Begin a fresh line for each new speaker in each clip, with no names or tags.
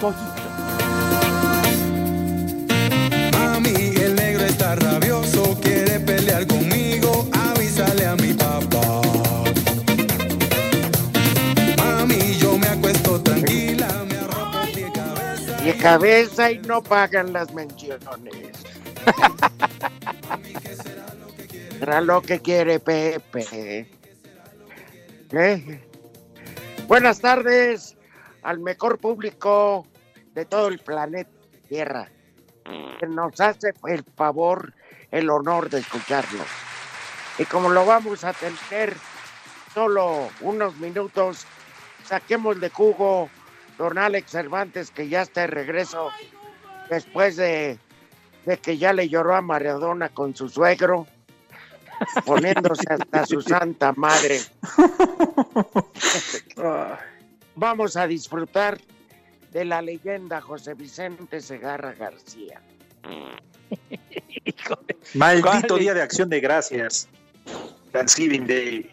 Toyito.
Mami, el negro está rabioso, quiere pelear conmigo, avísale a mi papá. Mami, yo me acuesto tranquila, me arropo cabeza.
De cabeza y no pagan las menciones. Será lo que quiere Pepe. ¿Eh? Buenas tardes al mejor público de todo el planeta Tierra, que nos hace el favor, el honor de escucharlo. Y como lo vamos a tener solo unos minutos, saquemos de jugo don Alex Cervantes, que ya está de regreso después de, de que ya le lloró a Maradona con su suegro, poniéndose hasta su santa madre. Vamos a disfrutar de la leyenda José Vicente Segarra García.
Maldito día de acción de gracias. Thanksgiving Day.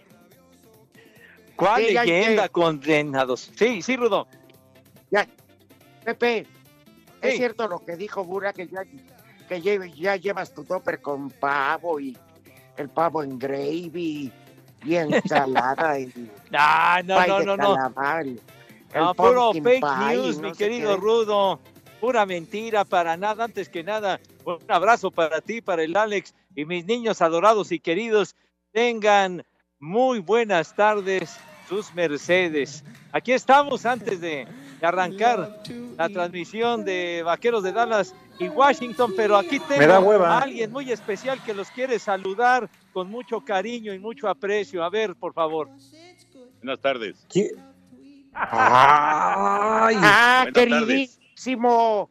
¿Cuál
Sí,
leyenda condenados? Sí, sí, Rudo.
Ya, Pepe, es
Sí.
cierto lo que dijo Bura, que ya, que lle- ya llevas tu topper con pavo y el pavo en gravy y ensalada y
Ah, no, no,
de
no, no. No, puro
pumpkin
fake
pie
news,
no
mi querido
qué.
Rudo. Pura mentira, para nada. Antes que nada, un abrazo para ti, para el Alex y mis niños adorados y queridos. Tengan muy buenas tardes, sus mercedes. Aquí estamos antes de, arrancar la transmisión de Vaqueros de Dallas y Washington, pero aquí tengo a alguien muy especial que los quiere saludar con mucho cariño y mucho aprecio. A ver, por favor.
Buenas tardes.
¿Qui- Ay,
Ah,
tardes.
queridísimo,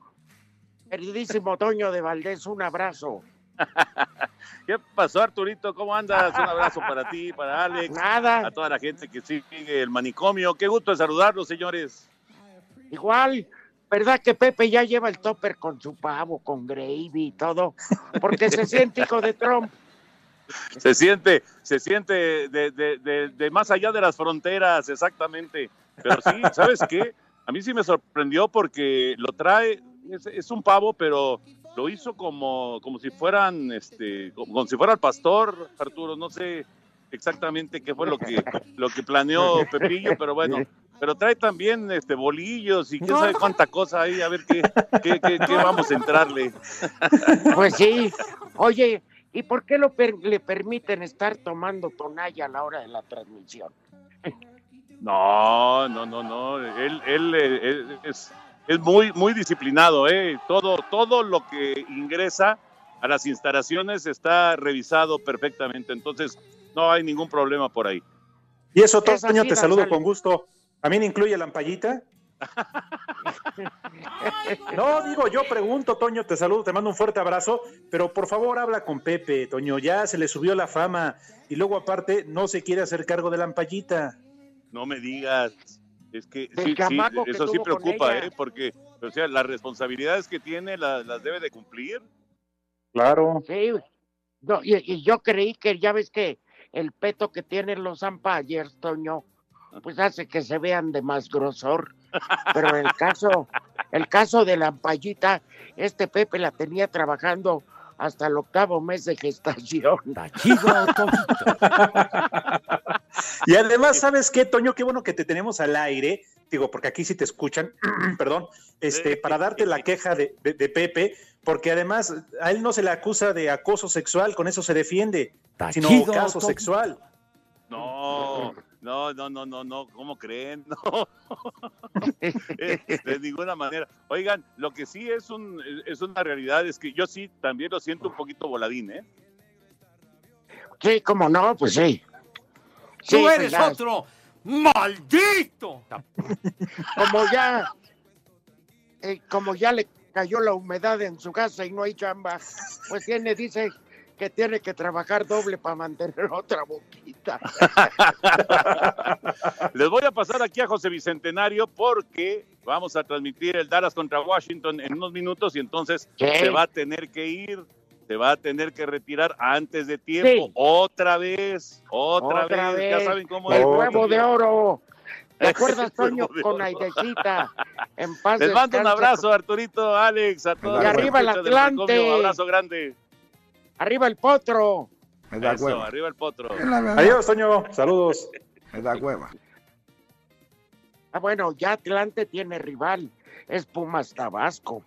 queridísimo Toño de Valdés, un abrazo.
¿Qué pasó, Arturito? ¿Cómo andas? Un abrazo para ti, para Alex, a
Nada,
toda la gente que sigue el manicomio. Qué gusto de saludarlos, señores.
igual, ¿verdad que Pepe ya lleva el topper con su pavo, con gravy y todo? Porque se siente hijo de Trump.
Se siente, se siente de, de- de- de más allá de las fronteras, exactamente. Pero sí, ¿sabes qué? A mí sí me sorprendió porque lo trae, es, es un pavo, pero lo hizo como, como si fueran, este, como, como si fuera el pastor, Arturo, no sé exactamente qué fue lo que, lo que planeó Pepillo, pero bueno, pero trae también este bolillos y quién sabe cuánta cosa ahí, a ver qué, qué, qué- qué vamos a entrarle.
Pues sí. Oye, ¿y por qué lo per- le permiten estar tomando tonalla a la hora de la transmisión?
No, no, no, no. Él, él, eh, él es, es muy, muy disciplinado, ¿eh? Todo, todo lo que ingresa a las instalaciones está revisado perfectamente. Entonces, no hay ningún problema por ahí.
y eso,
Es
Toño, te saludo con gusto. ¿También incluye la ampallita? No, digo, yo pregunto, Toño, te saludo, te mando un fuerte abrazo, pero por favor habla con Pepe, Toño, ya se le subió la fama y luego aparte no se quiere hacer cargo de la ampallita.
No me digas. Es que sí, sí,
que
eso sí preocupa. ¿eh? Porque, o sea, las responsabilidades que tiene las, las debe de cumplir.
Claro.
Sí. No, y, y yo creí que ya ves que el peto que tienen los umpires, Toño, pues hace que se vean de más grosor. Pero el caso, el caso de la ampallita, este Pepe la tenía trabajando hasta el octavo mes de gestación.
Y además, ¿sabes qué, Toño? Qué bueno que te tenemos al aire. Digo, porque aquí sí te escuchan, perdón, este, para darte la queja de, de- de Pepe, porque además a él no se le acusa de acoso sexual, con eso se defiende, sino
chido,
caso sexual.
No, no, no, no, no, no, ¿cómo creen? No. De ninguna manera. Oigan, lo que sí es un es una realidad es que yo sí también lo siento un poquito voladín, ¿eh?
Sí, como no, pues sí.
Tú eres
ya-
otro maldito.
Como ya, eh, como ya le cayó la humedad en su casa y no hay chamba, pues tiene, dice que tiene que trabajar doble para mantener otra boquita.
Les voy a pasar aquí a José Bicentenario porque vamos a transmitir el Dallas contra Washington en unos minutos y entonces
¿Qué?
se va a tener que ir, se va a tener que retirar antes de tiempo.
Sí.
Otra vez, otra,
Otra
vez.
vez.
Ya saben cómo
El
es.
huevo de oro. ¿Te acuerdas,
El
Toño, con. Aidecita? En paz
Les mando un abrazo, Arturito, Alex, a todos.
Y arriba el Atlante.
Un abrazo grande.
Arriba el potro.
Eso, arriba el potro.
Adiós, Toño. Saludos.
Me da hueva.
Ah, bueno, ya Atlante tiene rival. Es Pumas Tabasco.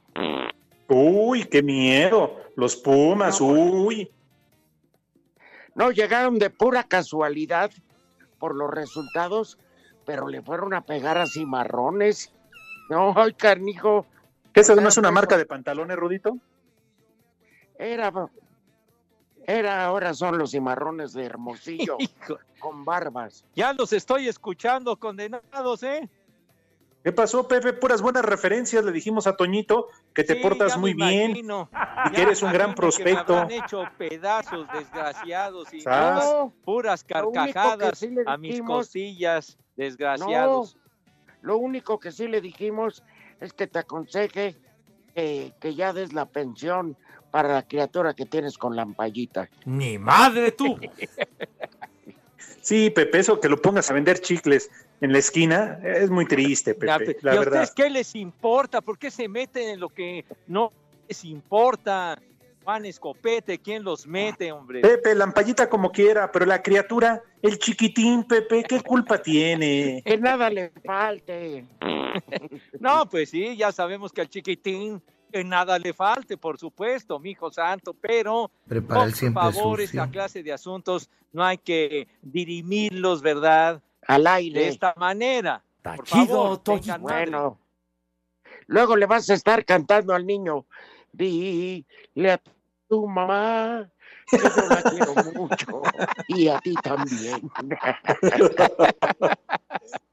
Uy, qué miedo. Los Pumas, uy.
No, llegaron de pura casualidad por los resultados, pero le fueron a pegar a cimarrones. No, ay, carnijo.
¿Qué eso no es una marca de pantalones, Rudito?
Era, era, ahora son los cimarrones de Hermosillo, con barbas.
Ya los estoy escuchando, condenados, ¿eh?
¿Qué pasó, Pepe? Puras buenas referencias. Le dijimos a Toñito que te
Sí,
portas muy bien y que eres un gran
imagino que me
prospecto.
hecho pedazos desgraciados y
¿Sabes?
no, puras carcajadas
sí
a mis costillas, desgraciados.
No, lo único que sí le dijimos es que te aconseje que, que ya des la pensión para la criatura que tienes con la ampallita.
Ni madre tú.
Sí, Pepe, eso que lo pongas a vender chicles en la esquina es muy triste,
Ya,
Pepe,
pe-
la
¿Y a ustedes qué les importa? ¿Por qué se meten en lo que no les importa? Juan Escopete, ¿quién los mete, hombre?
Pepe, la ampallita como quiera, pero la criatura, el chiquitín, Pepe, ¿qué culpa tiene?
Que nada le falte.
No, pues sí, ya sabemos que al chiquitín que nada le falte, por supuesto, mi hijo santo, pero
Prepara
por
siempre
favor,
sucio.
esta clase de asuntos no hay que dirimirlos, ¿verdad?
Al
De
aire.
esta manera. Por favor.
Bueno. Luego le vas a estar cantando al niño. Dile a tu mamá que yo la quiero mucho. Y a ti también.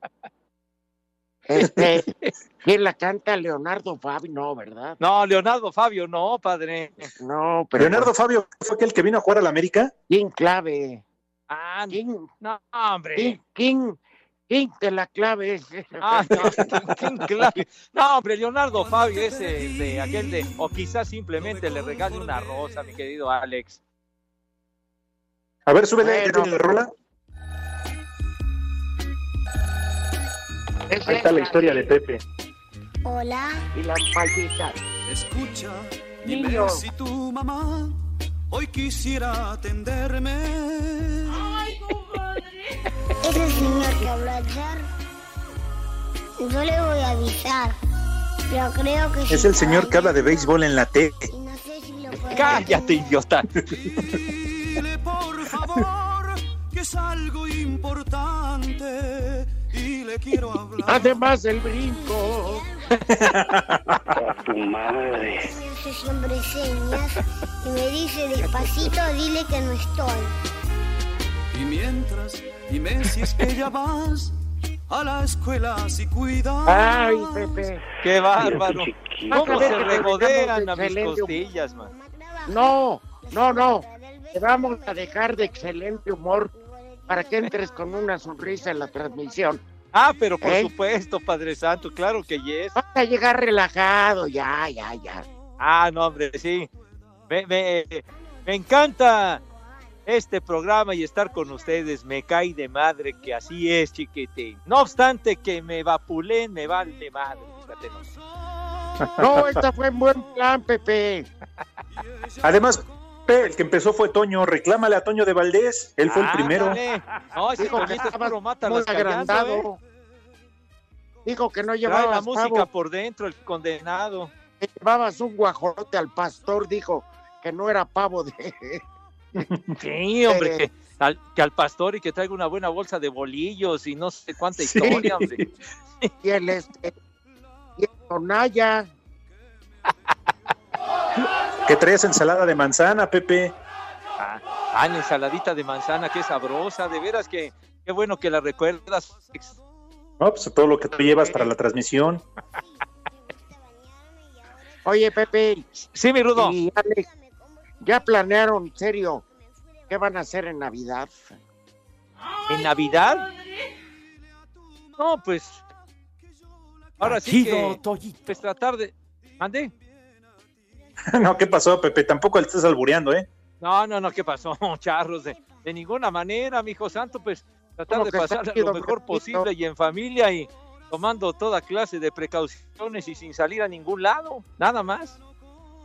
Este, ¿quién la canta? Leonardo Fabi, no, ¿verdad?
No, Leonardo Fabio, no, padre.
No, pero
Leonardo Fabio fue aquel que vino a jugar a la América.
King Clave.
Ah,
King,
no, hombre.
King, King, King de la clave.
Ah, no, ¿quién- quién clave? No, hombre, Leonardo Fabio es de aquel de, o quizás simplemente le regale una rosa, mi querido Alex.
A ver, súbele
Bueno.
¿ya tiene la rola.
Esa
Ahí está
es
la historia de Pepe.
Hola.
Y la ampallita.
Escucha,
Niño.
si tu mamá hoy quisiera atenderme.
Es el señor que habló ayer. Yo le voy a avisar. Pero creo que
Es
si
el señor que habla de béisbol en la T.
No sé si lo
Cállate, idiota.
Dile por favor que es algo importante y le quiero hablar.
Además el brinco.
tu madre. Me hace siempre señas y me dice despacito, dile que no estoy.
Y mientras, dime si es que ya vas a la escuela si cuidas.
Ay, Pepe.
Qué bárbaro. ¿Cómo
a
se regodean a mis costillas, man?
No, no, no. Te vamos a dejar de excelente humor para que entres con una sonrisa en la transmisión.
Ah, pero por
¿Eh?
supuesto, Padre Santo, claro que yes.
Vas a llegar relajado, ya, ya, ya.
Ah, no, hombre, sí. Me, me- me encanta este programa y estar con ustedes. Me cae de madre que así es, chiquitín. No obstante que me vapulen, me vale madre.
No, esta fue un buen plan, Pepe.
Además, el que empezó fue Toño. Reclámale a Toño de Valdés. Él fue el primero.
Ándale. No, ese
Dijo que estaba
puro mata
muy
callando, ¿eh?
agrandado. Dijo que no
Trae
llevabas
la música
pavo,
por dentro, el condenado.
que llevabas un guajolote al pastor, dijo que no era pavo de...
Sí, hombre, que al, que al pastor y que traiga una buena bolsa de bolillos y no sé cuánta
Sí.
historia, hombre.
y el este... Y el Tonaya,
Que traes ensalada de manzana, Pepe.
Ah, ah, la ensaladita de manzana, qué sabrosa, de veras que qué bueno que la recuerdas.
No, pues todo lo que tú llevas para la transmisión.
Oye, Pepe.
Sí, mi Rudo.
Y Alex, ¿ya planearon, en serio, qué van a hacer en Navidad?
¿En Navidad? No, pues. Ahora sí que. Pues tratar de. ¿Mande?
No, ¿qué pasó, Pepe? Tampoco le estás albureando, ¿eh?
No, no, no, ¿qué pasó, charros? De, de ninguna manera, mi hijo santo, pues tratar
¿Cómo
de pasar lo mejor
Pepito?
posible y en familia y tomando toda clase de precauciones y sin salir a ningún lado, nada más.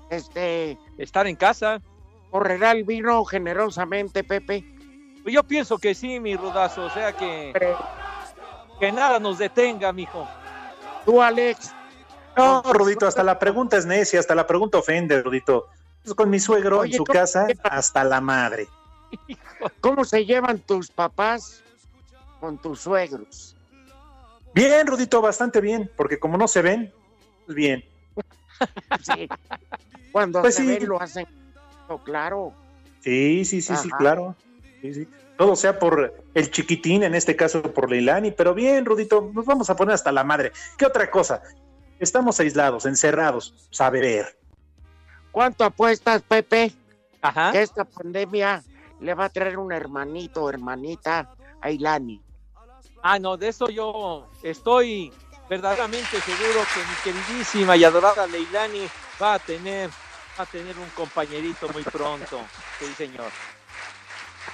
Este,
Estar en casa.
¿correrá el vino generosamente, Pepe?
Pues yo pienso que sí, mi rudazo, o sea que, que nada nos detenga, mijo.
Tú, Alex.
No, Rudito, hasta la pregunta es necia, hasta la pregunta ofende, Rudito. Pues con mi suegro
Oye,
en su
¿cómo
casa, hasta la madre.
¿Cómo se llevan tus papás con tus suegros?
Bien, Rudito, bastante bien, porque como no se ven, pues bien.
Sí. Cuando
Pues
se
sí.
ven lo hacen claro.
Sí, sí, sí, sí, claro. Sí, sí. Todo sea por el chiquitín, en este caso por Leilani, pero bien, Rudito, nos vamos a poner hasta la madre. ¿Qué otra cosa? Estamos aislados, encerrados, sabe ver.
¿Cuánto apuestas, Pepe?
Ajá.
Que esta pandemia le va a traer un hermanito o hermanita a Ilani.
Ah, no, de eso yo estoy verdaderamente seguro que mi queridísima y adorada Leilani va a tener, va a tener un compañerito muy pronto. Sí, señor.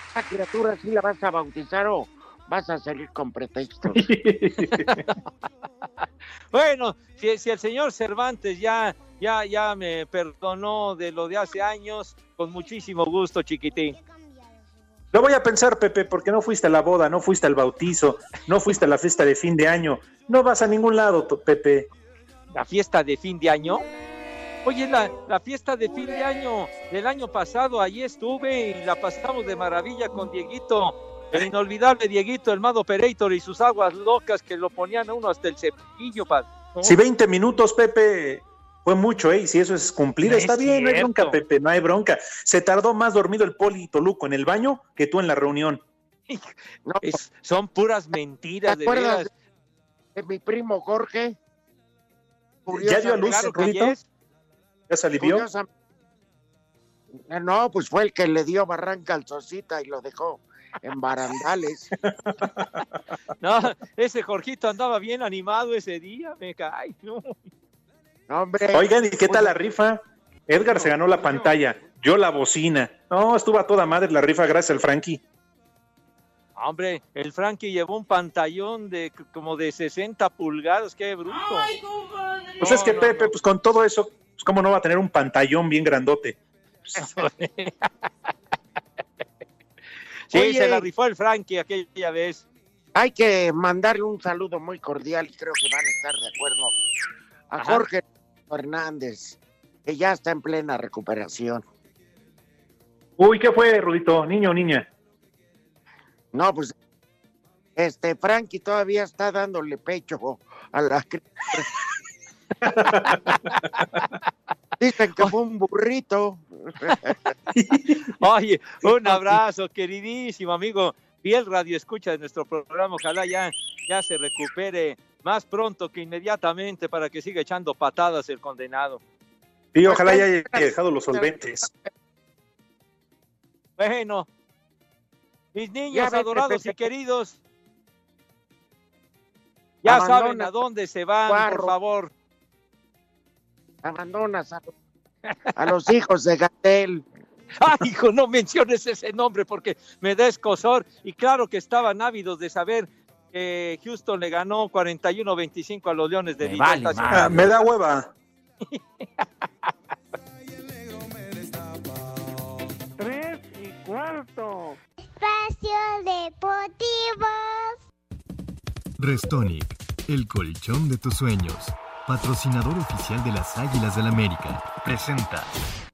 ¿Esta criatura sí la vas a bautizar o vas a salir con pretextos?
Bueno, si, si el señor Cervantes ya, ya, ya me perdonó de lo de hace años, con muchísimo gusto, chiquitín.
Lo voy a pensar, Pepe, porque no fuiste a la boda, no fuiste al bautizo, no fuiste a la fiesta de fin de año, no vas a ningún lado, Pepe.
¿La fiesta de fin de año? Oye, la, la fiesta de fin de año del año pasado, allí estuve y la pasamos de maravilla con Dieguito, el inolvidable Dieguito, el Mado Operator y sus aguas locas que lo ponían a uno hasta el cepillo, padre. ¿no?
Si 20 minutos, Pepe, fue mucho, ¿eh? Y si eso es cumplir,
No
está
es
bien, no hay bronca, Pepe, no hay bronca. Se tardó más dormido el Poli Toluco en el baño que tú en la reunión.
No,
Es- son puras mentiras,
¿Te
de
acuerdas
veras.
de mi primo Jorge?
¿Ya dio a luz,
Claro.
¿Ya se alivió?
Curiosa- No, pues fue el que le dio barranca al Sosita y lo dejó en barandales.
No, ese Jorgito andaba bien animado ese día, me cae. No.
No, hombre.
Oigan, ¿y qué tal la rifa? Edgar se ganó la pantalla, yo la bocina. No, estuvo a toda madre la rifa gracias al Frankie.
Hombre, el Frankie llevó un pantallón de como de 60 pulgadas, qué bruto.
Pues es que
No, no,
Pepe,
no.
pues con todo eso, pues cómo no va a tener un pantallón bien grandote.
Sí,
Oye.
se la rifó el Frankie aquella vez.
Hay que mandarle un saludo muy cordial creo que van a estar de acuerdo a
Ajá.
Jorge Fernández, que ya está en plena recuperación.
Uy, ¿qué fue, Rudito? ¿Niño o niña?
No, pues este Frankie todavía está dándole pecho a la criatura. Dicen que fue un burrito.
Oye, un abrazo, queridísimo amigo. Fiel radio escucha de nuestro programa. Ojalá ya, ya se recupere más pronto que inmediatamente para que siga echando patadas el condenado.
Sí, ojalá ya haya dejado los solventes.
Bueno, mis
Ya
niños
vete,
adorados y queridos, ya
Abandona
saben a dónde se van, por favor.
Abandonas a, a los hijos de Gatel.
Ay, hijo, no menciones ese nombre porque me da escosor. Y claro que estaban ávidos de saber que Houston le ganó 41-25 a los Leones de.
Vale, ah, me da hueva.
Tres y cuarto.
Espacio Deportivo.
Restonic, el colchón de tus sueños. Patrocinador oficial de las Águilas del América. Presenta.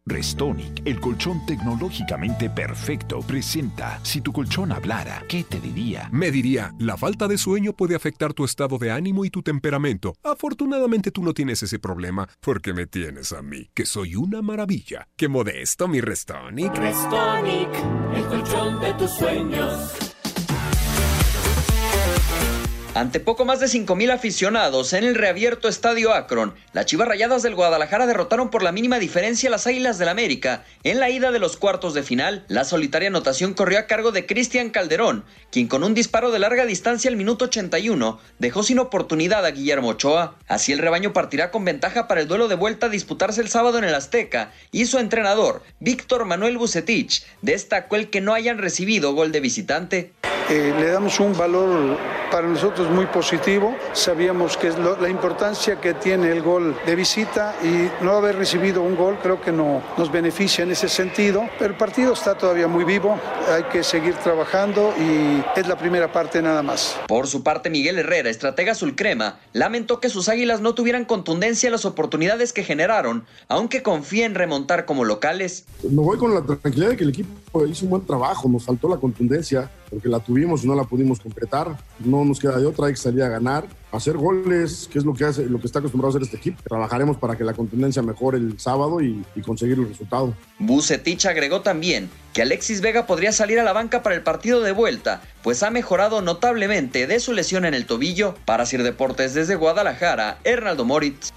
Restonic, el colchón tecnológicamente perfecto, presenta. Si tu colchón hablara, ¿qué te diría?
Me diría, la falta de sueño puede afectar tu estado de ánimo y tu temperamento. Afortunadamente tú no tienes ese problema, porque me tienes a mí, que soy una maravilla. ¡Qué modesto, mi Restonic!
Restonic, el colchón de tus sueños.
Ante poco más de 5.000 aficionados en el reabierto Estadio Akron, las Chivas Rayadas del Guadalajara derrotaron por la mínima diferencia las Águilas del América. En la ida de los cuartos de final, la solitaria anotación corrió a cargo de Cristian Calderón, quien con un disparo de larga distancia al minuto 81 dejó sin oportunidad a Guillermo Ochoa. Así el rebaño partirá con ventaja para el duelo de vuelta a disputarse el sábado en el Azteca y su entrenador, Víctor Manuel Bucetich, destacó el que no hayan recibido gol de visitante.
Eh, le damos un valor para nosotros muy positivo. Sabíamos que es lo- la importancia que tiene el gol de visita y no haber recibido un gol creo que no nos beneficia en ese sentido. Pero el partido está todavía muy vivo, hay que seguir trabajando y es la primera parte nada más.
Por su parte, Miguel Herrera, estratega azulcrema, lamentó que sus águilas no tuvieran contundencia en las oportunidades que generaron, aunque confía en remontar como locales.
Me voy con la tranquilidad de que el equipo hizo un buen trabajo, nos faltó la contundencia, porque la tuvimos y no la pudimos concretar. No nos queda de otra, hay que salir a ganar, hacer goles, que es lo que hace, lo que está acostumbrado a hacer este equipo. Trabajaremos para que la contundencia mejore el sábado y, conseguir el resultado.
Bucetich agregó también que Alexis Vega podría salir a la banca para el partido de vuelta, pues ha mejorado notablemente de su lesión en el tobillo. Para Sir Deportes desde Guadalajara, Hernaldo Moritz.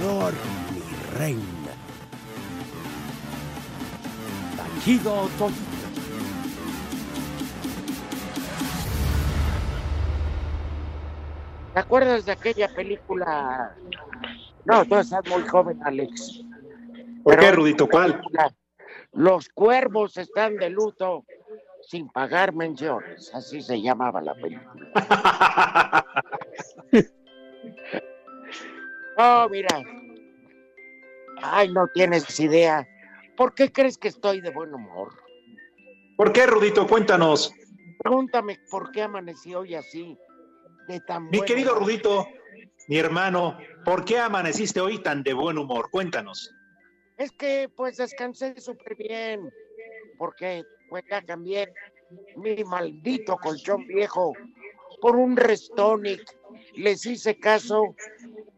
Tronador, mi reina.
Tachido Toñito.
¿Te acuerdas de aquella película? No, tú estás muy joven, Alex.
¿Por qué, Rudito? ¿Cuál?
Los cuervos están de luto sin pagar menciones. Así se llamaba la película. Oh, mira. Ay, no tienes idea. ¿Por qué crees que estoy de buen humor?
¿Por qué, Rudito? Cuéntanos.
Pregúntame por qué amanecí hoy así, de tan
Mi querido. Rudito, mi hermano, ¿por qué amaneciste hoy tan de buen humor? Cuéntanos.
Es que pues descansé súper bien, porque pues ya cambié mi maldito colchón viejo por un Restonic. Les hice caso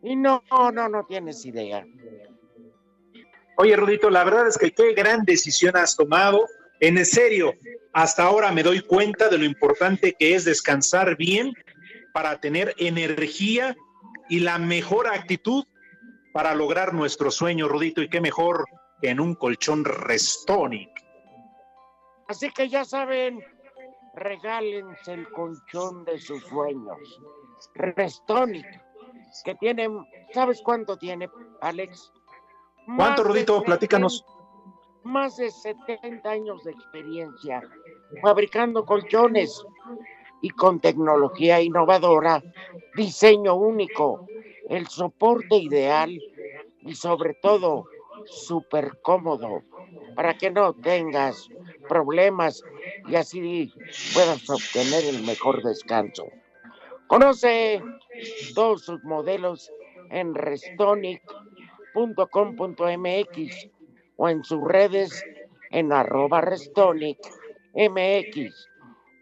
y no, no, no tienes idea.
Oye, Rudito, la verdad es que qué gran decisión has tomado. En serio, hasta ahora me doy cuenta de lo importante que es descansar bien para tener energía y la mejor actitud para lograr nuestro sueño, Rudito. Y qué mejor que en un colchón Restonic.
Así que ya saben, regálense el colchón de sus sueños. Restonic, que tiene, ¿sabes cuánto tiene, Alex?
¿Cuánto, Rudito?
70
Platícanos.
Más de 70 años de experiencia fabricando colchones y con tecnología innovadora, diseño único, el soporte ideal y sobre todo súper cómodo para que no tengas problemas y así puedas obtener el mejor descanso. Conoce todos sus modelos en restonic.com.mx o en sus redes en arroba restonic mx.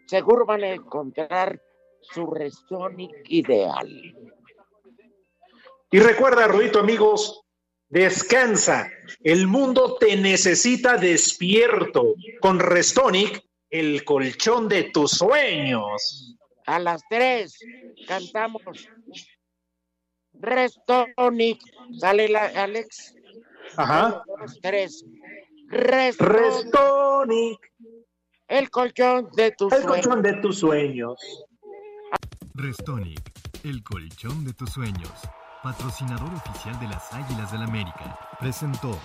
Seguro van a encontrar su Restonic ideal.
Y recuerda, Rudito, amigos, descansa. El mundo te necesita despierto. Con Restonic el colchón de tus sueños.
A las tres cantamos Restonic. Sale la, Alex.
Ajá.
Uno, dos, tres. Restonic.
Restonic.
El colchón de tus
El
sueños.
colchón de tus sueños.
Restonic, el colchón de tus sueños. Patrocinador oficial de las Águilas del América. Presentó.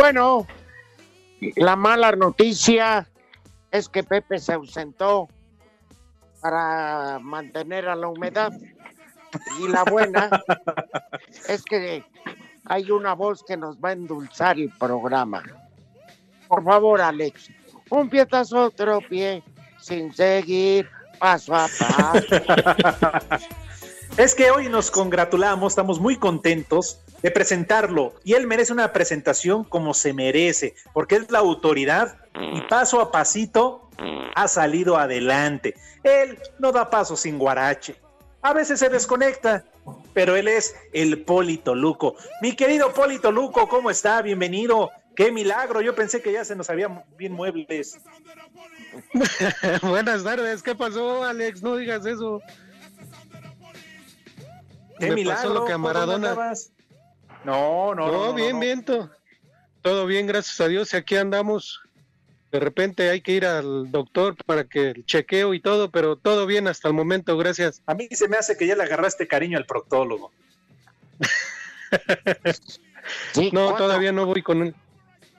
Bueno, la mala noticia es que Pepe se ausentó para mantener a la humedad. Y la buena es que hay una voz que nos va a endulzar el programa. Por favor, Alex, un pie tras otro pie, sin seguir paso a paso.
Es que hoy nos congratulamos, estamos muy contentos de presentarlo y él merece una presentación como se merece, porque es la autoridad y paso a pasito ha salido adelante. Él no da paso sin guarache. A veces se desconecta, pero él es el Polito Luco. Mi querido Polito Luco, ¿cómo está? Bienvenido. Qué milagro, yo pensé que ya se nos habían bien muebles.
Buenas tardes, ¿qué pasó, Alex? No digas eso.
Qué
Me
milagro.
pasó lo que a
¿por dónde
Maradona.
No, no, no.
No,
no,
bien,
no.
bien, to- todo bien, gracias a Dios. Y aquí andamos. De repente hay que ir al doctor para que el chequeo y todo, pero todo bien hasta el momento, gracias.
A mí se me hace que ya le agarraste cariño al proctólogo.
Sí,
No,
cuatro-
todavía no voy con él.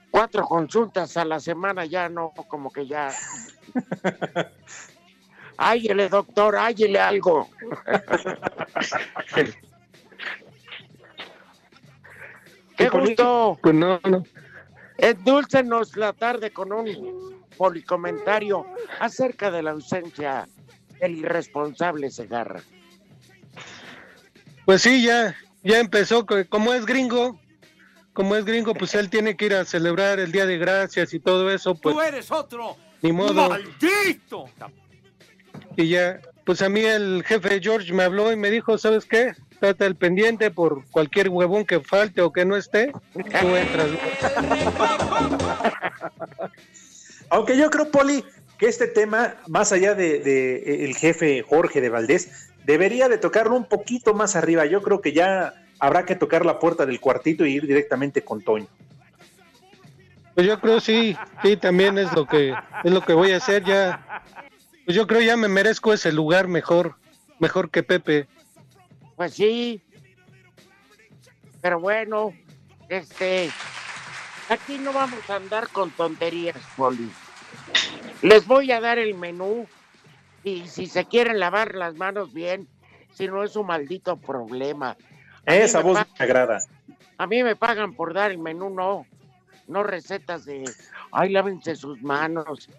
Cuatro consultas a la semana ya no, como que ya. Áyele, doctor, áyele algo. Qué gusto.
Pues no, no.
Endúlcenos la tarde con un policomentario acerca de la ausencia del irresponsable Segarra.
Pues sí, ya, ya empezó. co- Como es gringo, como es gringo, pues él tiene que ir a celebrar el Día de Gracias y todo eso, pues
Tú eres otro.
ni modo.
¡Maldito!
Y ya, pues a mí el jefe George me habló y me dijo, ¿sabes qué? Trata el pendiente por cualquier huevón que falte o que no esté. Tú entras.
Aunque yo creo, Poli, que este tema, más allá de, de, eh, el jefe Jorge de Valdés, debería de tocarlo un poquito más arriba. Yo creo que ya habrá que tocar la puerta del cuartito y ir directamente con Toño.
Pues yo creo sí, sí, también es lo que es lo que voy a hacer ya. Pues yo creo ya me merezco ese lugar mejor, mejor que Pepe.
Pues sí. Pero bueno, este. Aquí no vamos a andar con tonterías, Poli. Les voy a dar el menú y si se quieren lavar las manos bien, si no es un maldito problema. A
Esa voz me agrada.
A mí me pagan por dar el menú, no. No recetas de, ay, lávense sus manos.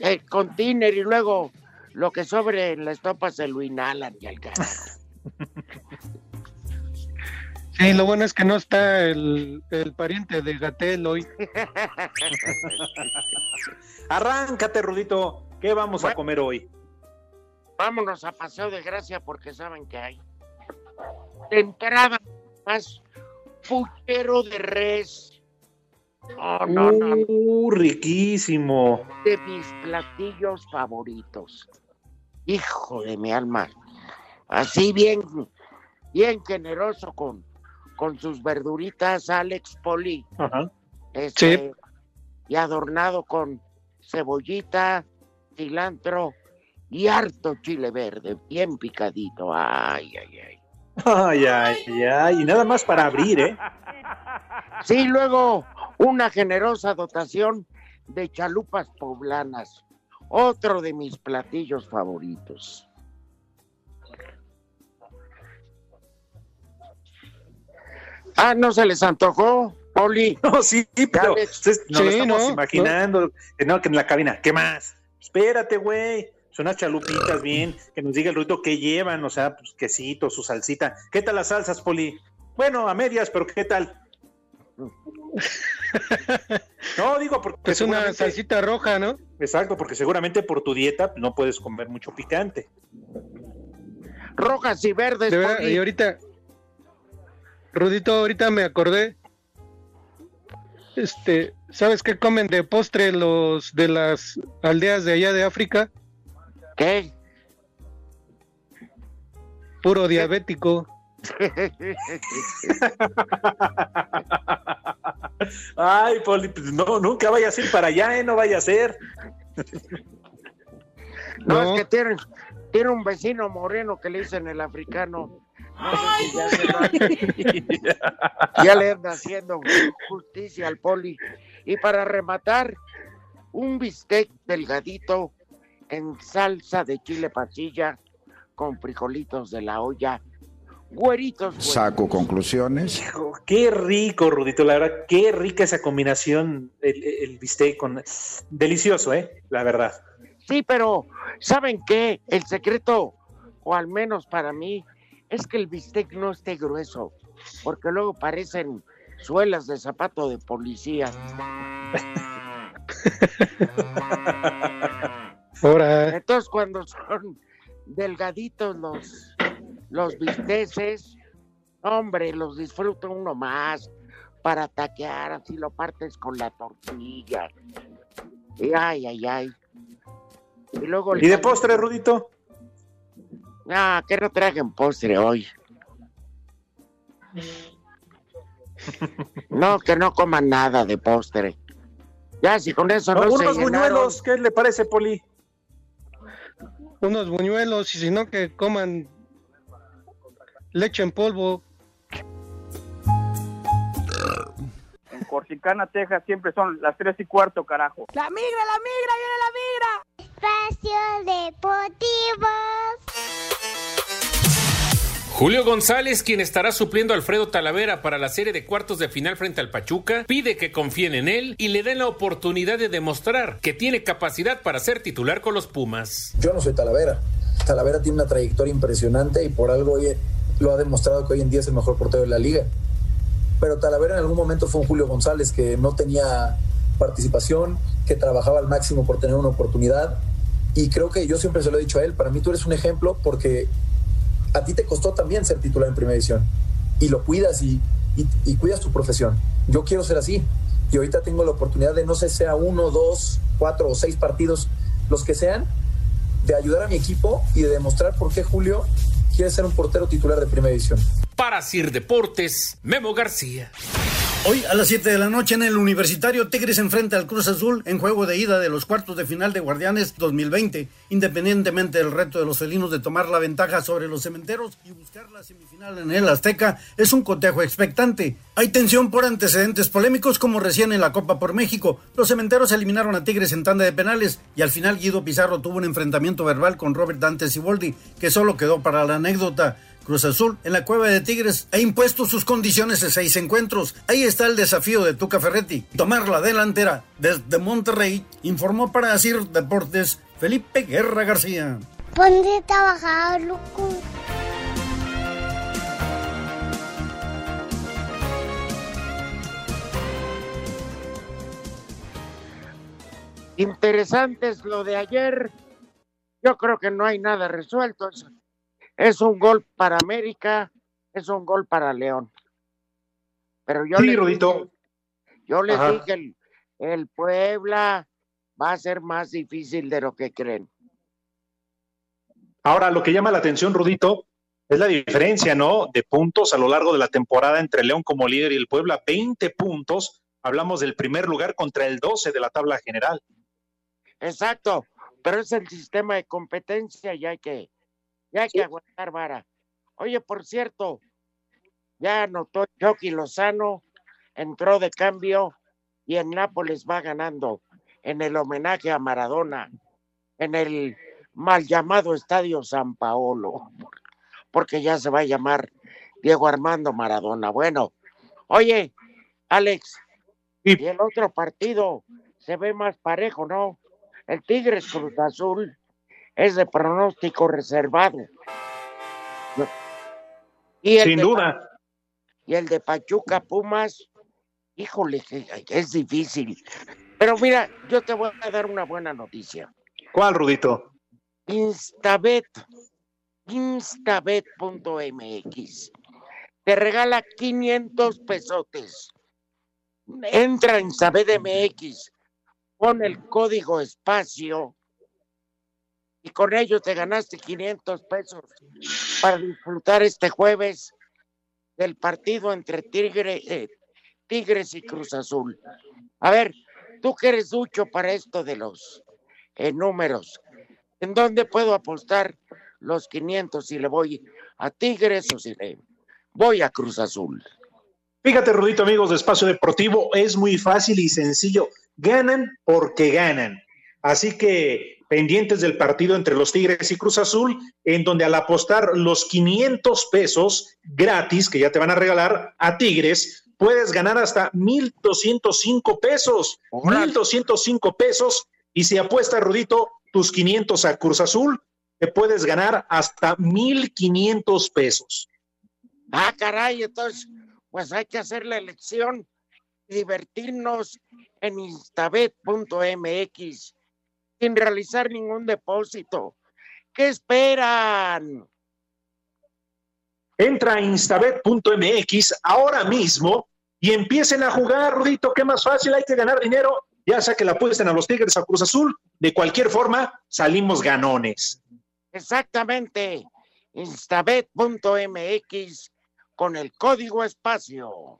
Eh, con tiner y luego lo que sobre en la estopa se lo inhalan y al carajo.
Sí, lo bueno es que no está el, el pariente de Gatel hoy.
Arráncate, Rudito. ¿Qué vamos a comer hoy?
Vámonos a Paseo de Gracia porque saben que hay. De entrada, más puchero de res. No, no, no.
Uh, riquísimo.
De mis platillos favoritos. Hijo de mi alma. Así bien, bien generoso con, con sus verduritas, Alex Poli.
Ajá.
Este, Y adornado con cebollita, cilantro y harto chile verde, bien picadito. Ay, ay, ay.
Ay, ay, ay. Y nada más para abrir, ¿eh?
Sí, luego una generosa dotación de chalupas poblanas, otro de mis platillos favoritos. Ah, ¿no se les antojó, Poli?
No, sí, pero ustedes nos lo estamos
no,
imaginando. que No, que en la cabina. ¿Qué más? Espérate, güey. Son unas chalupitas bien, que nos diga el Rudito qué llevan, o sea, pues quesito, su salsita. ¿Qué tal las salsas, Poli? Bueno, a medias, pero ¿qué tal? No, digo porque
Es una salsita roja, ¿no?
Exacto, porque seguramente por tu dieta no puedes comer mucho picante.
Rojas y verdes.
De verdad,
Poli.
y ahorita, Rudito, ahorita me acordé. Este, ¿sabes qué comen de postre los de las aldeas de allá de África?
¿Qué?
Puro diabético.
Ay, Poli, pues no, nunca vayas a ir para allá, ¿eh? No vaya a ser.
No, es que tiene, tiene un vecino moreno que le dicen el africano. Ya, le anda haciendo justicia al poli. Y para rematar, un bistec delgadito en salsa de chile pasilla con frijolitos de la olla. Güeritos.
Saco conclusiones.
Qué rico, Rudito, la verdad, qué rica esa combinación, el, el bistec con... Delicioso, ¿eh? La verdad.
Sí, pero ¿saben qué? El secreto, o al menos para mí, es que el bistec no esté grueso, porque luego parecen suelas de zapato de policía.
Ahora,
Entonces, cuando son delgaditos los, los bisteces, hombre, los disfruta uno más para taquear, así lo partes con la tortilla. Y ay, ay, ay. Y luego
¿Y de postre, Rudito?
Ah, que no trajen postre hoy. No, que no coman nada de postre. Ya, si con eso no,
No,
se
unos
llenaron,
buñuelos, ¿qué le parece, Poli?
unos buñuelos y si no que coman leche en polvo.
En Corsicana, Texas, siempre son las tres y cuarto, carajo.
La migra, la migra, viene la migra. Espacio Deportivo.
Julio González, quien estará supliendo a Alfredo Talavera para la serie de cuartos de final frente al Pachuca, pide que confíen en él y le den la oportunidad de demostrar que tiene capacidad para ser titular con los Pumas.
Yo no soy Talavera. Talavera tiene una trayectoria impresionante y por algo lo ha demostrado que hoy en día es el mejor portero de la liga. Pero Talavera en algún momento fue un Julio González que no tenía participación, que trabajaba al máximo por tener una oportunidad. Y creo que yo siempre se lo he dicho a él, para mí tú eres un ejemplo porque a ti te costó también ser titular en primera división y lo cuidas y, cuidas tu profesión. Yo quiero ser así y ahorita tengo la oportunidad de no sé sea uno, dos, cuatro o seis partidos, los que sean, de ayudar a mi equipo y de demostrar por qué Julio quiere ser un portero titular de primera división.
Para Sir Deportes, Memo García.
Hoy a las 7 de la noche en el Universitario Tigres enfrenta al Cruz Azul en juego de ida de los cuartos de final de Guardianes 2020, independientemente del reto de los felinos de tomar la ventaja sobre los cementeros y buscar la semifinal en el Azteca, es un cotejo expectante. Hay tensión por antecedentes polémicos como recién en la Copa por México. Los cementeros eliminaron a Tigres en tanda de penales y al final Guido Pizarro tuvo un enfrentamiento verbal con Robert Dante Siboldi que solo quedó para la anécdota. Cruz Azul en la cueva de Tigres ha impuesto sus condiciones en seis encuentros. Ahí está el desafío de Tuca Ferretti. Tomar la delantera desde Monterrey, informó para Asir Deportes Felipe Guerra García.
Ponte a trabajar, loco.
Interesante es lo de ayer. Yo creo que no hay nada resuelto. Es, un gol para América, es un gol para León. Pero yo
Sí,
les
Rudito.
dije- yo les
Ajá.
dije, el, el Puebla va a ser más difícil de lo que creen.
Ahora, lo que llama la atención, Rudito, es la diferencia, ¿no? De puntos a lo largo de la temporada entre León como líder y el Puebla. 20 puntos. Hablamos del primer lugar contra el 12 de la tabla general.
Exacto, pero es el sistema de competencia y hay que, y hay que aguantar vara. Oye, por cierto, ya anotó Chucky Lozano, entró de cambio y en Nápoles va ganando en el homenaje a Maradona, en el mal llamado Estadio San Paolo, porque ya se va a llamar Diego Armando Maradona. Bueno, oye, Alex, y el otro partido se ve más parejo, ¿no? El Tigres Cruz Azul es de pronóstico reservado. Y
Sin duda.
Y el de Pachuca Pumas, híjole, que es difícil. Pero mira, yo te voy a dar una buena noticia.
¿Cuál, Rudito?
Instabet, instabet.mx, te regala 500 pesotes. Entra en Instabet MX, pon el código espacio y con ello te ganaste 500 pesos para disfrutar este jueves del partido entre Tigre- eh, Tigres y Cruz Azul. A ver, tú que eres ducho para esto de los eh, números, ¿en dónde puedo apostar los 500 si le voy a Tigres o si le voy a Cruz Azul?
Fíjate, Rudito, amigos de Espacio Deportivo, es muy fácil y sencillo. Ganan porque ganan. Así que pendientes del partido entre los Tigres y Cruz Azul, en donde al apostar los 500 pesos gratis que ya te van a regalar a Tigres, puedes ganar hasta 1,205 pesos. 1,205 pesos. Y si apuestas, Rudito, tus 500 a Cruz Azul, te puedes ganar hasta 1,500 pesos.
Ah, caray, entonces, pues hay que hacer la elección y divertirnos en instabet.mx sin realizar ningún depósito. ¿Qué esperan?
Entra a instabet.mx ahora mismo y empiecen a jugar, Rudito, qué más fácil, hay que ganar dinero, ya sea que la apuesten a los Tigres a Cruz Azul, de cualquier forma salimos ganones.
Exactamente, instabet.mx con el código espacio.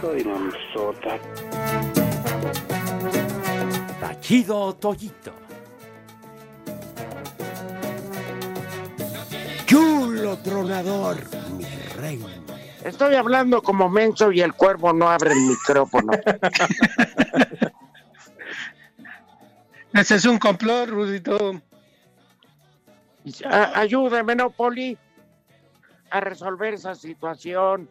Soy mamzota. Tachido Toyito.
Chulo tronador, mi rey. Estoy hablando como menso y el cuervo no abre el micrófono.
Ese es un complot, Rudito.
A- ayúdeme, ¿no, Poli? A resolver esa situación.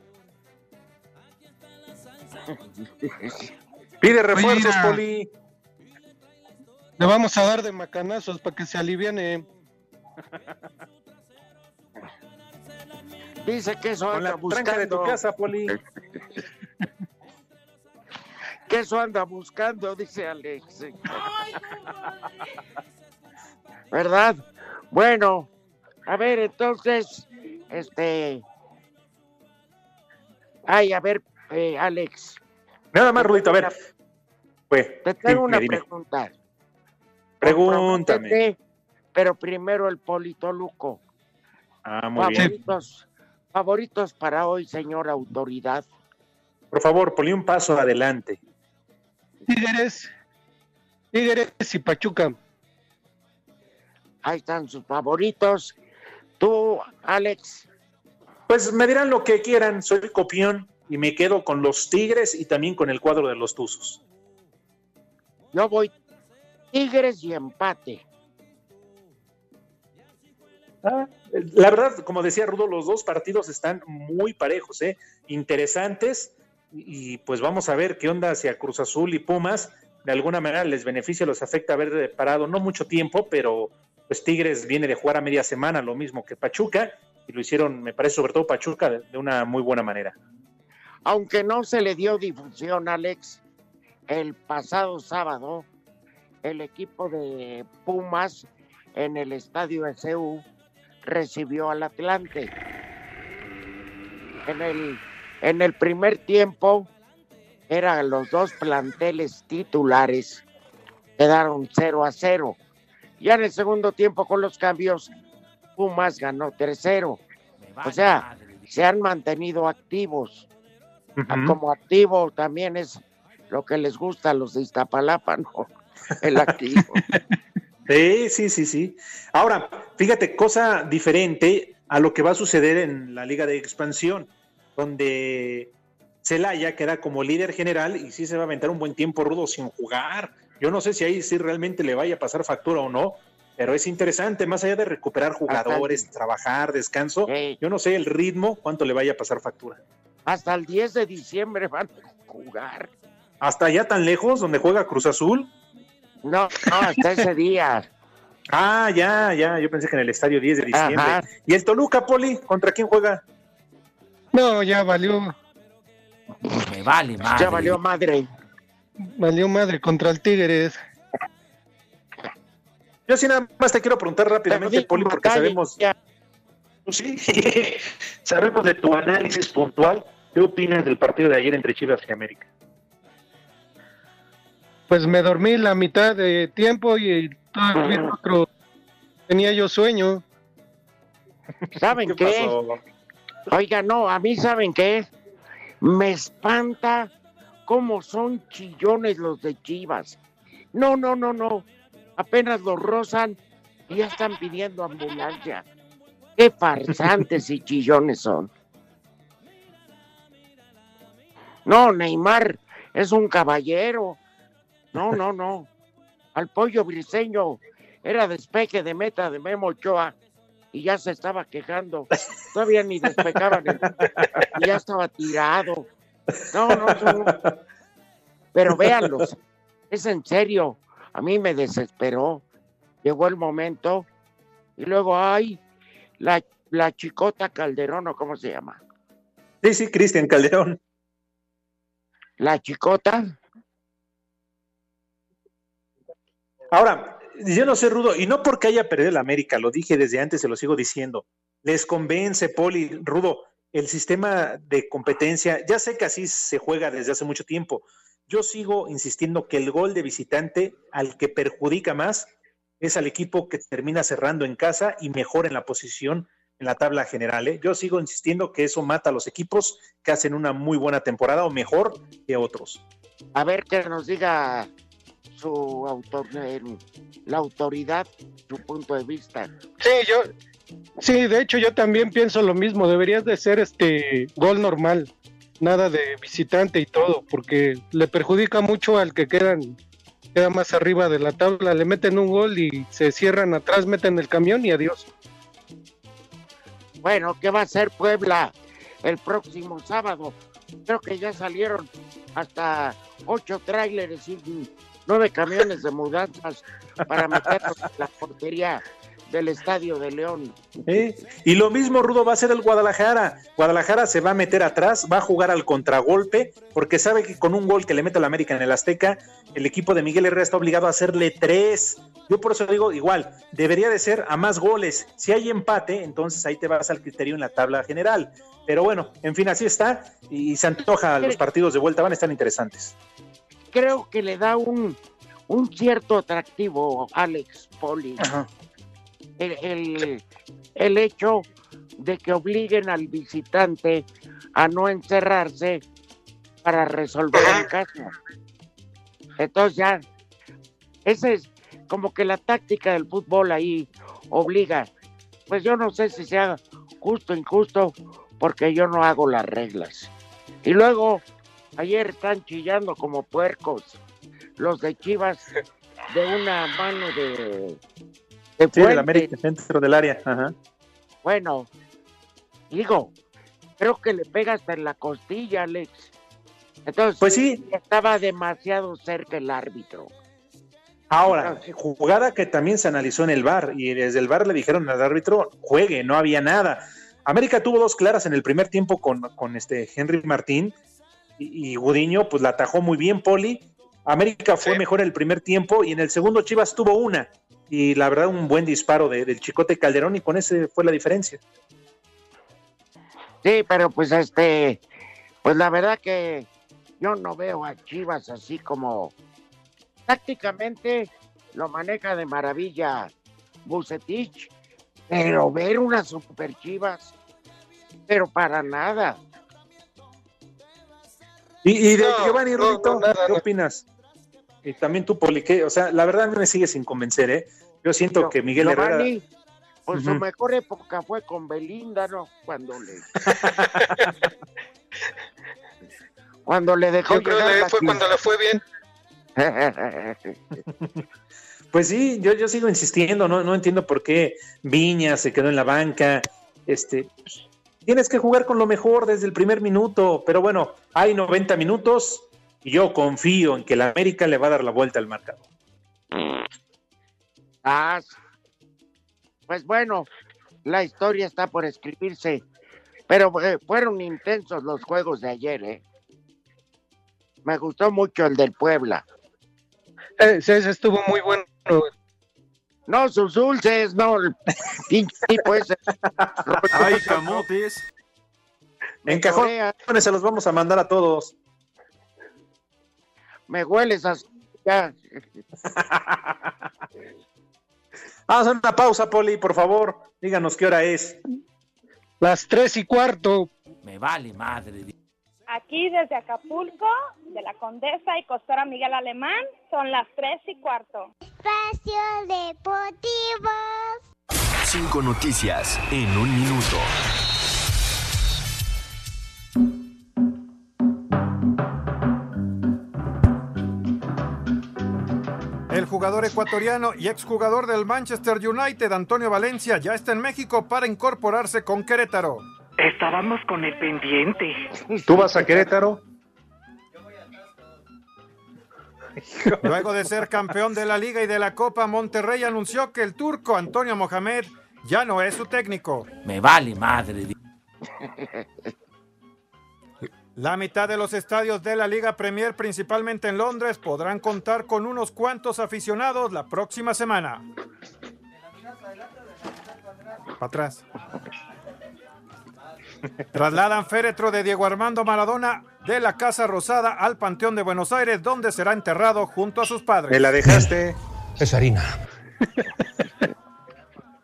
Pide
refuerzos,
Poli.
Le vamos a dar de macanazos para que se aliviane.
Dice que eso
Con
anda
la
buscando.
tranca de tu casa, Poli.
Que eso anda buscando, dice Alex. ¿Verdad? Bueno, a ver, entonces, este. Ay, a ver, eh, Alex.
Nada más, Rudito, a ver. Pues,
Te tengo
dime,
una
dime.
pregunta.
Pregúntame.
Pero primero el Polito Luco.
Ah, muy bien.
favoritos, favoritos para hoy, señor autoridad.
Por favor, Poli, un paso adelante.
Tigres. Tigres y Pachuca.
Ahí están sus favoritos. Tú, Alex.
Pues me dirán lo que quieran, soy copión y me quedo con los Tigres y también con el cuadro de los Tuzos.
Yo voy Tigres y empate.
Ah, La verdad, como decía Rudo, los dos partidos están muy parejos, ¿eh? interesantes. Y y, pues vamos a ver qué onda hacia Cruz Azul y Pumas. De alguna manera les beneficia, los afecta haber parado no mucho tiempo, pero pues Tigres viene de jugar a media semana, lo mismo que Pachuca, y lo hicieron, me parece, sobre todo Pachuca, de, una muy buena manera.
Aunque no se le dio difusión, Alex, el pasado sábado, el equipo de Pumas en el estadio SU recibió al Atlante. En el, en el primer tiempo eran los dos planteles titulares, quedaron 0 a 0. Ya en el segundo tiempo con los cambios, Pumas ganó 3-0. O sea, se han mantenido activos. Como activo también es lo que les gusta a los de Iztapalapa, ¿no? El activo.
Sí, sí, sí, sí. Ahora, fíjate, cosa diferente a lo que va a suceder en la Liga de Expansión, donde Celaya queda como líder general y sí se va a aventar un buen tiempo rudo sin jugar. Yo no sé si ahí sí realmente le vaya a pasar factura o no, Pero es interesante, más allá de recuperar jugadores, trabajar, descanso, yo no sé el ritmo, cuánto le vaya a pasar factura.
Hasta el 10 de diciembre van a jugar.
¿Hasta allá tan lejos, donde juega Cruz Azul?
No, no, hasta ese día.
Ah, ya, ya, yo pensé que en el estadio 10 de diciembre.
Ajá.
¿Y el Toluca, Poli? ¿Contra quién juega?
No, ya valió.
Me vale madre.
Ya valió madre.
Valió madre contra el Tigres.
Yo sí nada más te quiero preguntar rápidamente, Poli, porque sabemos...
Pues Sí, sabemos de tu análisis puntual. ¿Qué opinas del partido de ayer entre Chivas y América?
Pues me dormí la mitad de tiempo y el otro tenía yo sueño.
¿Saben qué? Oiga, no, a mí ¿saben qué? Me espanta cómo son chillones los de Chivas. No, no, no, no. Apenas los rozan y ya están pidiendo ambulancia. Qué farsantes y chillones son. No, Neymar es un caballero. No, no, no. Al pollo briseño era despeje de meta de Memo Ochoa y ya se estaba quejando. Todavía ni despejaban el- y ya estaba tirado. No, no, no. Pero véanlos, es en serio. A mí me desesperó. Llegó el momento y luego, ay, la, la chicota Calderón, ¿o cómo se llama?
Sí, sí, Cristian Calderón.
La chicota.
Ahora, yo no sé, Rudo, y no porque haya perdido el América, lo dije desde antes, se lo sigo diciendo. Les convence, Poli, Rudo, el sistema de competencia, ya sé que así se juega desde hace mucho tiempo. Yo sigo insistiendo que el gol de visitante al que perjudica más es al equipo que termina cerrando en casa y mejora en la posición en la tabla general. ¿eh? Yo sigo insistiendo que eso mata a los equipos que hacen una muy buena temporada o mejor que otros.
A ver que nos diga su autor, el- la autoridad, su punto de vista.
Sí, yo, sí, de hecho yo también pienso lo mismo. Deberías de ser este gol normal, nada de visitante y todo, porque le perjudica mucho al que quedan queda más arriba de la tabla. Le meten un gol y se cierran atrás, meten el camión y adiós.
Bueno, ¿qué va a hacer Puebla el próximo sábado? Creo que ya salieron hasta ocho tráileres y nueve camiones de mudanzas para meterlos en la portería del Estadio de León.
¿Eh? Y lo mismo, Rudo, va a ser el Guadalajara. Guadalajara se va a meter atrás, va a jugar al contragolpe, porque sabe que con un gol que le mete al América en el Azteca, el equipo de Miguel Herrera está obligado a hacerle tres. Yo por eso digo, igual, debería de ser a más goles. Si hay empate, entonces ahí te vas al criterio en la tabla general. Pero bueno, en fin, así está. Y se antoja, los partidos de vuelta van a estar interesantes.
Creo que le da un, un cierto atractivo, Alex Poli. El, el- el hecho de que obliguen al visitante a no encerrarse para resolver en casa. Entonces ya, esa es como que la táctica del fútbol ahí obliga. Pues yo no sé si sea justo o injusto, porque yo no hago las reglas. Y luego, ayer están chillando como puercos los de Chivas de una mano de, de
Sí, del. América, dentro del área. Ajá.
Bueno, digo, creo que le pega hasta en la costilla, Alex. Entonces,
Pues sí.
estaba demasiado cerca el árbitro.
Ahora, jugada que también se analizó en el VAR y desde el VAR le dijeron al árbitro, juegue, no había nada. América tuvo dos claras en el primer tiempo con, con este Henry Martín y, y Gudiño, pues la atajó muy bien, Poli. América fue mejor en el primer tiempo y en el segundo Chivas tuvo una. Y la verdad, un buen disparo de- del Chicote Calderón y con ese fue la diferencia.
Sí, pero pues este, pues la verdad que yo no veo a Chivas así como tácticamente lo maneja de maravilla Bucetich, pero ver unas super Chivas, pero para nada.
Y, y de
No,
Giovanni
no, no,
¿qué opinas? Y también tú, Poli, que, o sea, la verdad me sigue sin convencer, ¿eh? Yo siento que Miguel Herrera.
Giovanni, pues su
Ujú.
mejor época fue con Belinda, ¿no? Cuando le cuando le dejó
Yo creo que fue cuando le fue bien.
Pues sí, yo, yo sigo insistiendo, no, no entiendo por qué Viña se quedó en la banca. Este, pues, tienes que jugar con lo mejor desde el primer minuto, pero bueno, hay 90 minutos y yo confío en que la América le va a dar la vuelta al marcador.
Ah, pues bueno, la historia está por escribirse, pero eh, fueron intensos los juegos de ayer, ¿eh? Me gustó mucho el del Puebla.
Ese, ese estuvo muy bueno.
No, sus dulces, no, el pinche tipo ese.
Ay, camotes.
En cajones se los vamos a mandar a todos.
Me hueles a... Ya.
Vamos a una pausa, Poli, por favor. Díganos qué hora es.
Las tres y cuarto.
Me vale madre.
Aquí desde Acapulco, de la Condesa y Costora Miguel Alemán, son las tres y cuarto.
Espacio Deportivo.
Cinco noticias en un minuto.
Jugador ecuatoriano y exjugador del Manchester United, Antonio Valencia, ya está en México para incorporarse con Querétaro.
Estábamos con el pendiente.
¿Tú vas a Querétaro?
Luego de ser campeón de la Liga y de la Copa, Monterrey anunció que el turco Antonio Mohamed ya no es su técnico.
Me vale madre.
La mitad de los estadios de la Liga Premier, principalmente en Londres, podrán contar con unos cuantos aficionados la próxima semana. Para atrás. Trasladan féretro de Diego Armando Maradona de la Casa Rosada al Panteón de Buenos Aires, donde será enterrado junto a sus padres.
Me la dejaste.
Es harina.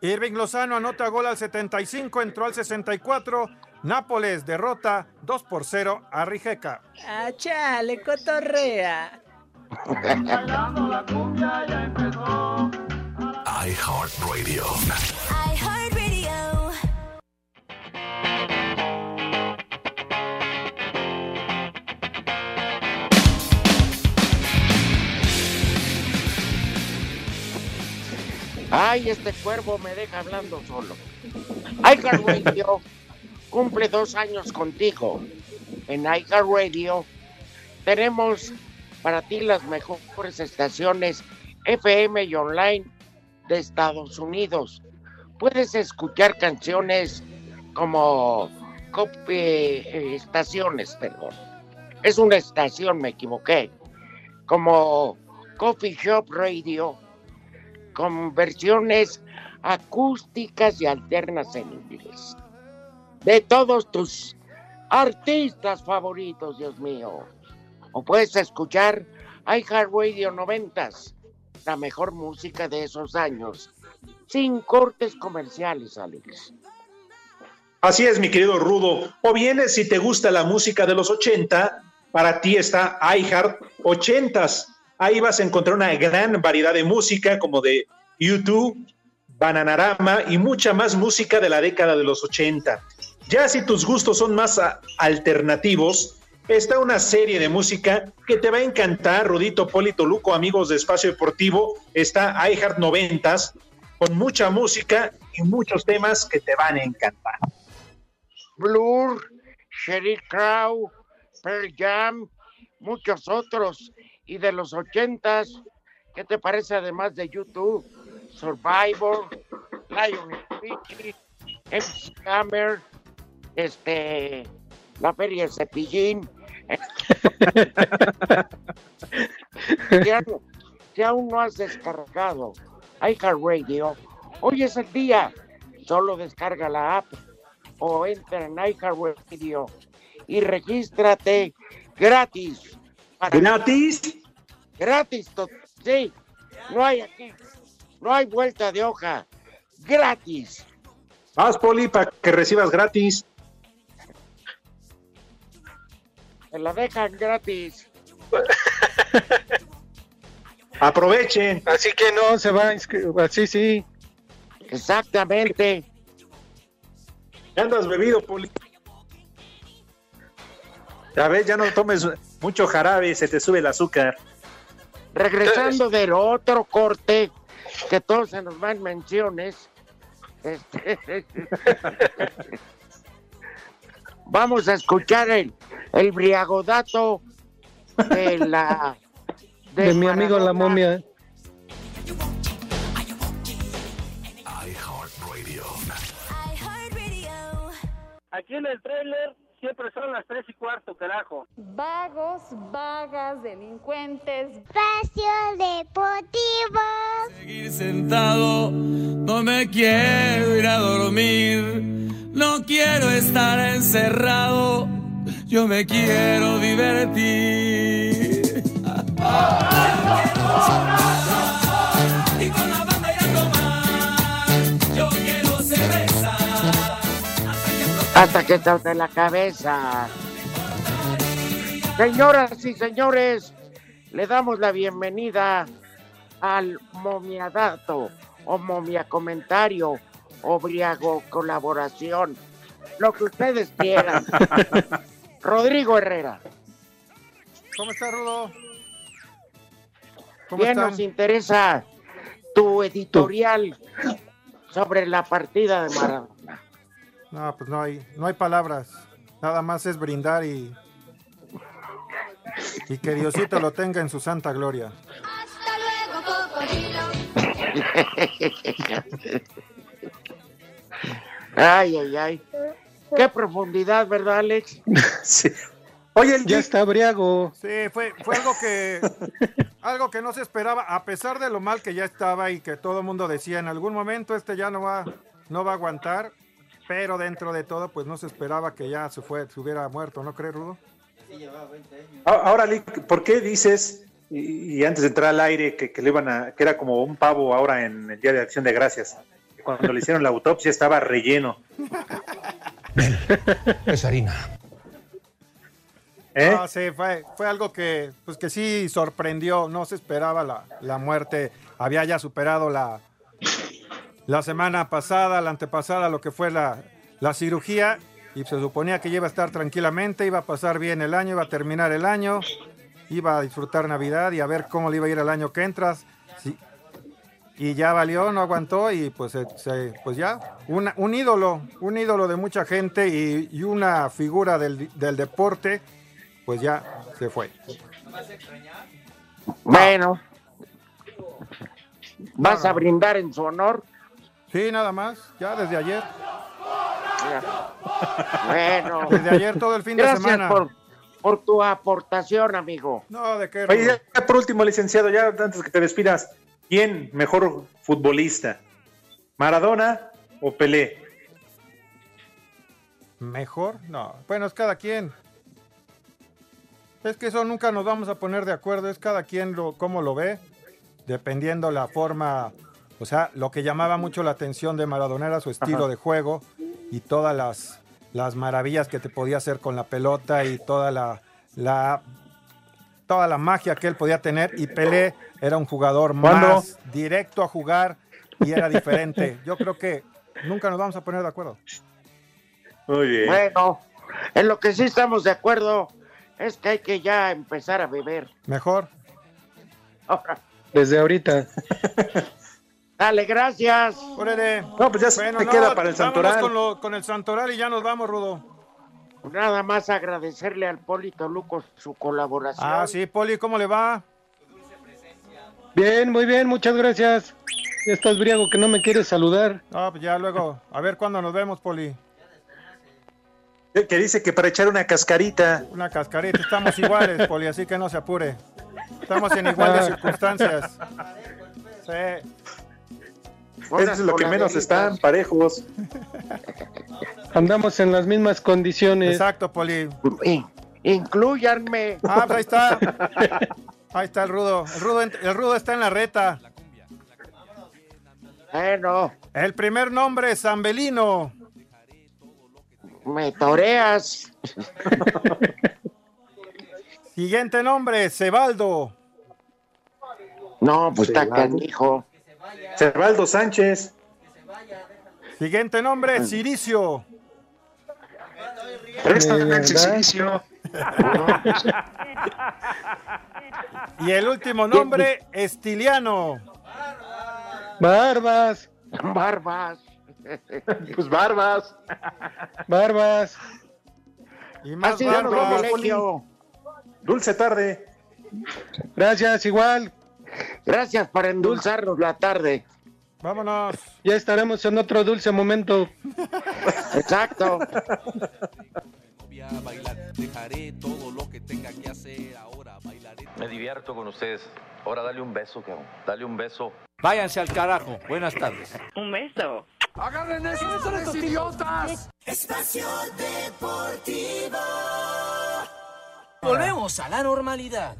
Irving Lozano anota gol al 75, entró al 64. Nápoles derrota 2 por 0 a Rijeka.
Ah, chale, cotorrea.
iHeartRadio.
iHeartRadio.
Ay, este cuervo me deja hablando solo. iHeartRadio cumple dos años contigo. En iHeartRadio tenemos para ti las mejores estaciones FM y online de Estados Unidos. Puedes escuchar canciones como eh, estaciones, perdón. Es una estación, me equivoqué. Como Coffee Shop Radio, con versiones acústicas y alternas en inglés. De todos tus artistas favoritos, Dios mío. O puedes escuchar iHeartRadio 90s, la mejor música de esos años, sin cortes comerciales, Alex.
Así es, mi querido Rudo. O bien, si te gusta la música de los 80, para ti está iHeart 80s. Ahí vas a encontrar una gran variedad de música como de YouTube, Bananarama y mucha más música de la década de los 80. Ya si tus gustos son más alternativos, está una serie de música que te va a encantar, Rudito Polito Luco, amigos de Espacio Deportivo. Está iHeart 90s con mucha música y muchos temas que te van a encantar.
Blur, Sheryl Crow, Pearl Jam, muchos otros. Y de los ochentas, ¿qué te parece además de YouTube? Survivor, Lionel Richie, MC Hammer, este, la feria de Cepillín. si, aún, si aún no has descargado iHeartRadio, hoy es el día. Solo descarga la app o entra en iHeartRadio y regístrate gratis.
¿Gratis?
Gratis, sí. No hay aquí, no hay vuelta de hoja. Gratis.
Haz Poli para que recibas gratis.
Te la dejan gratis.
Aprovechen.
Así que no se va a inscribir. Así sí.
Exactamente.
Ya andas bebido, Poli. Ya ves, ya no tomes mucho jarabe, se te sube el azúcar.
Regresando del otro corte, que todos se nos van menciones. Este, Vamos a escuchar el, el briagodato de la
De mi amigo la momia.
Aquí en el trailer siempre son las tres y cuarto, carajo.
Vagos, vagas, delincuentes.
Espacio Deportivo.
Seguir sentado, no me quiero ir a dormir. No quiero estar encerrado, yo me quiero divertir.
Hasta que te la cabeza. Señoras y señores, le damos la bienvenida al momiadato o momia comentario o briago colaboración, lo que ustedes quieran. Rodrigo Herrera,
¿Cómo está, Rudo? ¿Cómo
¿quién
están?
nos interesa tu editorial sobre la partida de Maradona?
No, pues no hay, no hay palabras. Nada más es brindar y. Y que Diosito lo tenga en su santa gloria.
Ay, ay, ay. Qué profundidad, ¿verdad, Alex?
Sí. Oye, el
Ya está briago.
Sí, fue, fue algo que algo que no se esperaba, a pesar de lo mal que ya estaba y que todo el mundo decía en algún momento este ya no va, no va a aguantar, pero dentro de todo, pues no se esperaba que ya se fue, se hubiera muerto, ¿no crees, Rudo?
A- Ahora, Lick, ¿por qué dices, y, y antes de entrar al aire, que, que le iban a, que era como un pavo ahora en el Día de Acción de Gracias? Cuando le hicieron la autopsia estaba relleno.
Es harina.
¿Eh?
Ah, sí, fue, fue algo que, pues que sí sorprendió, no se esperaba la, la muerte, había ya superado la, la semana pasada, la antepasada, lo que fue la, la cirugía, y se suponía que iba a estar tranquilamente, iba a pasar bien el año, iba a terminar el año, iba a disfrutar Navidad y a ver cómo le iba a ir el año que entras. Sí. Y ya valió, no aguantó y pues, se- pues ya, una- un ídolo, un ídolo de mucha gente y, y una figura del, del deporte, pues ya se fue.
Bueno. ¿Vas a brindar en su honor?
Sí, nada más, ya desde ayer.
Bueno.
Desde ayer todo el fin de
Gracias
semana.
Por, por tu aportación, amigo.
No, de qué.
Oye, ya por último, licenciado, ya antes que te despidas, ¿quién mejor futbolista? ¿Maradona o Pelé?
¿Mejor? No. Bueno, es cada quien. Es que eso nunca nos vamos a poner de acuerdo, es cada quien lo, cómo lo ve, dependiendo la forma, o sea, lo que llamaba mucho la atención de Maradona era su estilo
Ajá.
de juego y todas las, las maravillas que te podía hacer con la pelota y toda la, la toda la magia que él podía tener y Pelé era un jugador
¿Cuándo?
más directo a jugar y era diferente. Yo creo que nunca nos vamos a poner de acuerdo.
Muy bien.
Bueno, en lo que sí estamos de acuerdo es que hay que ya empezar a beber.
Mejor.
Ahora,
Desde ahorita.
dale, gracias.
Órale.
No, pues ya se
Bueno,
te
no,
queda para el Santoral.
Con, lo- con el Santoral y ya nos vamos, Rudo.
Nada más agradecerle al Polito Luco su colaboración.
Ah, sí, Poli, ¿cómo le va?
Bien, muy bien, muchas gracias. Ya estás briago que no me quieres saludar.
No, pues ya luego. A ver cuándo nos vemos, Poli.
Que que dice que para echar una cascarita.
Una cascarita. Estamos iguales, Poli, así que no se apure. Estamos en igualdad de
Ah.
circunstancias. Sí.
Eso es lo que menos están, parejos.
Andamos en las mismas condiciones.
Exacto, Poli.
In- incluyanme.
Ah, pues ahí está. Ahí está el Rudo. El Rudo, ent- el Rudo está en la reta.
Bueno,
El primer nombre, Zambelino.
me toreas.
Siguiente nombre, Cebaldo.
No, pues está
Cebaldo. Cervaldo Sánchez.
Siguiente nombre, Ciricio.
Silicio.
Y el último nombre, Estiliano.
Barbas.
Barbas.
Pues barbas.
Barbas.
Y
un privilegio.
Dulce tarde.
Gracias, igual.
Gracias por endulzarnos la tarde.
Vámonos.
Ya estaremos en otro dulce momento.
Exacto.
Dejaré todo lo que tenga que hacer ahora, bailaré.
Me divierto con ustedes. Ahora dale un beso, cabrón. Dale un beso.
Váyanse al carajo. Buenas tardes.
Un beso.
¡Agarren esos, son estos idiotas!
Espacio Deportivo.
Volvemos a la normalidad.